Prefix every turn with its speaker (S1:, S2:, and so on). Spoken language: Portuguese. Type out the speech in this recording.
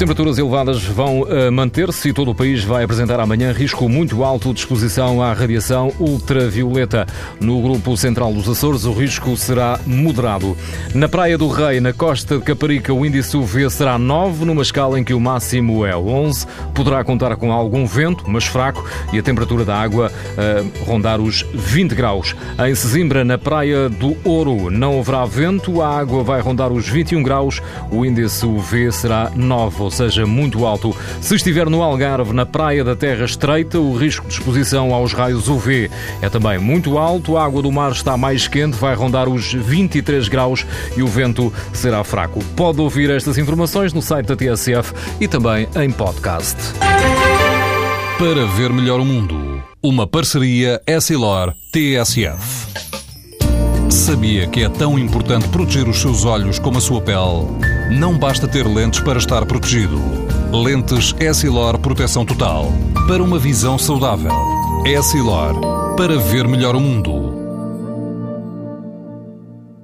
S1: Temperaturas elevadas vão uh, manter-se e todo o país vai apresentar amanhã risco muito alto de exposição à radiação ultravioleta. No grupo central dos Açores, o risco será moderado. Na Praia do Rei, na costa de Caparica, o índice UV será 9, numa escala em que o máximo é 11. Poderá contar com algum vento, mas fraco, e a temperatura da água uh, rondar os 20 graus. Em Sesimbra, na Praia do Ouro, não haverá vento, a água vai rondar os 21 graus, o índice UV será 9 ou seja, muito alto. Se estiver no Algarve, na praia da Terra Estreita, o risco de exposição aos raios UV é também muito alto. A água do mar está mais quente, vai rondar os 23 graus e o vento será fraco. Pode ouvir estas informações no site da TSF e também em podcast. Para ver melhor o mundo, uma parceria Essilor-TSF. Sabia que é tão importante proteger os seus olhos como a sua pele? Não basta ter lentes para estar protegido. Lentes Essilor Proteção Total. Para uma visão saudável. Essilor. Para ver melhor o mundo.